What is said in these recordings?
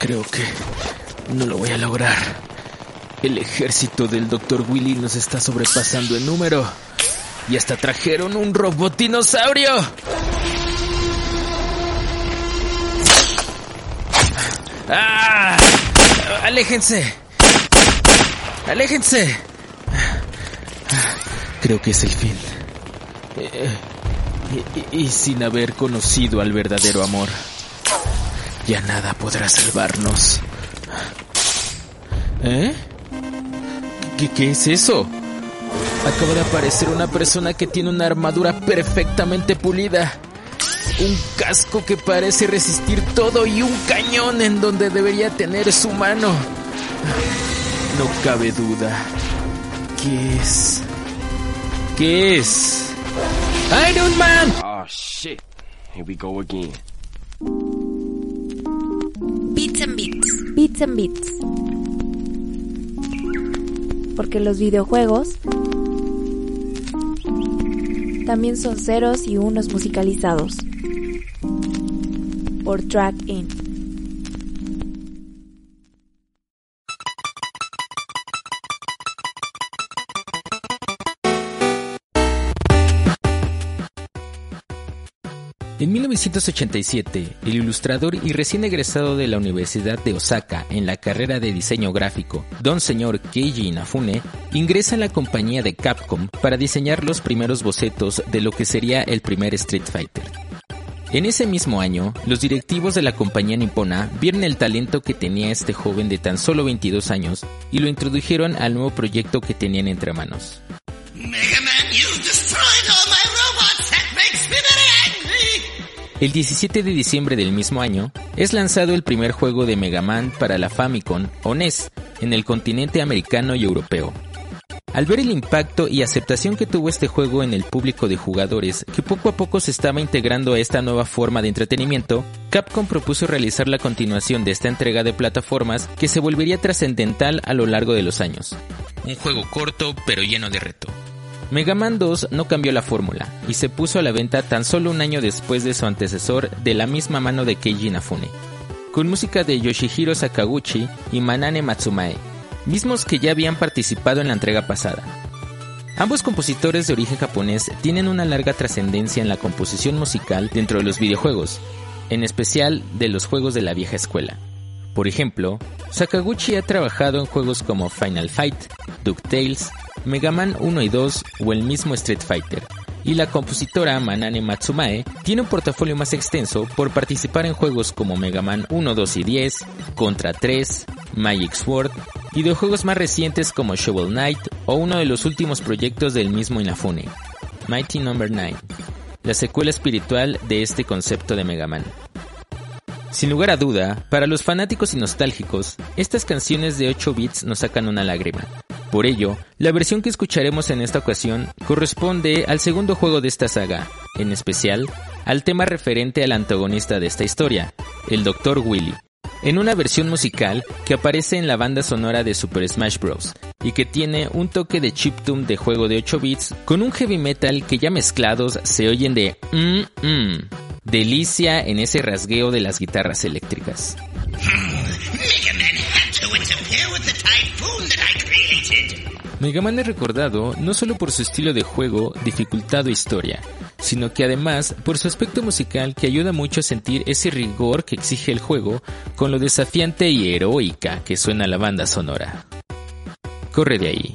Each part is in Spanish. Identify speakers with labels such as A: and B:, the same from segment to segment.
A: Creo que no lo voy a lograr. El ejército del Dr. Willy nos está sobrepasando en número. Y hasta trajeron un robot dinosaurio. ¡Ah! ¡Aléjense! ¡Aléjense! Creo que es el fin. Eh, y, y, sin haber conocido al verdadero amor, ya nada podrá salvarnos. ¿Eh? ¿Qué, ¿Qué es eso? Acaba de aparecer una persona que tiene una armadura perfectamente pulida. Un casco que parece resistir todo y un cañón en donde debería tener su mano. No cabe duda. ¿Qué es? ¿Qué es? Iron Man!
B: Oh shit. Here we go again.
C: Bits. And Bits.
D: Porque los videojuegos también son ceros y unos musicalizados. Por Track In.
A: En 1987, el ilustrador y recién egresado de la Universidad de Osaka en la carrera de diseño gráfico, don señor Keiji Inafune, ingresa en la compañía de Capcom para diseñar los primeros bocetos de lo que sería el primer Street Fighter. En ese mismo año, los directivos de la compañía nipona vieron el talento que tenía este joven de tan solo 22 años y lo introdujeron al nuevo proyecto que tenían entre manos. El 17 de diciembre del mismo año, es lanzado el primer juego de Mega Man para la Famicom o NES en el continente americano y europeo. Al ver el impacto y aceptación que tuvo este juego en el público de jugadores, que poco a poco se estaba integrando a esta nueva forma de entretenimiento, Capcom propuso realizar la continuación de esta entrega de plataformas que se volvería trascendental a lo largo de los años. Un juego corto pero lleno de reto. Mega Man 2 no cambió la fórmula y se puso a la venta tan solo un año después de su antecesor de la misma mano de Keiji Inafune, con música de Yoshihiro Sakaguchi y Manane Matsumae, mismos que ya habían participado en la entrega pasada. Ambos compositores de origen japonés tienen una larga trascendencia en la composición musical dentro de los videojuegos, en especial de los juegos de la vieja escuela. Por ejemplo, Sakaguchi ha trabajado en juegos como Final Fight, DuckTales, Mega Man 1 y 2 o el mismo Street Fighter. Y la compositora Manane Matsumae tiene un portafolio más extenso por participar en juegos como Mega Man 1, 2 y 10, Contra 3, Magic Sword y de juegos más recientes como Shovel Knight o uno de los últimos proyectos del mismo Inafune, Mighty Number no. 9, la secuela espiritual de este concepto de Mega Man. Sin lugar a duda, para los fanáticos y nostálgicos, estas canciones de 8 bits nos sacan una lágrima. Por ello, la versión que escucharemos en esta ocasión corresponde al segundo juego de esta saga, en especial al tema referente al antagonista de esta historia, el Dr. Willy, en una versión musical que aparece en la banda sonora de Super Smash Bros. y que tiene un toque de chiptune de juego de 8 bits con un heavy metal que ya mezclados se oyen de mmm mmm. Delicia en ese rasgueo de las guitarras eléctricas. Mega Man es recordado no solo por su estilo de juego, dificultad o historia, sino que además por su aspecto musical que ayuda mucho a sentir ese rigor que exige el juego con lo desafiante y heroica que suena la banda sonora. Corre de ahí.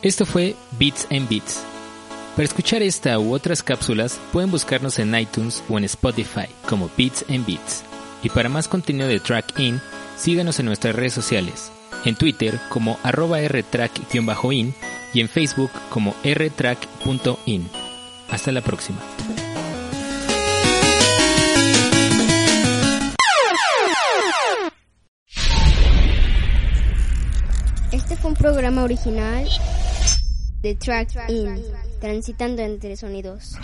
A: Esto fue Beats and Beats. Para escuchar esta u otras cápsulas pueden buscarnos en iTunes o en Spotify como Beats and Beats. Y para más contenido de Track In, síganos en nuestras redes sociales, en Twitter como arroba rtrack-in y en Facebook como rtrack.in. Hasta la próxima.
E: Este fue un programa original de Track In, transitando entre sonidos.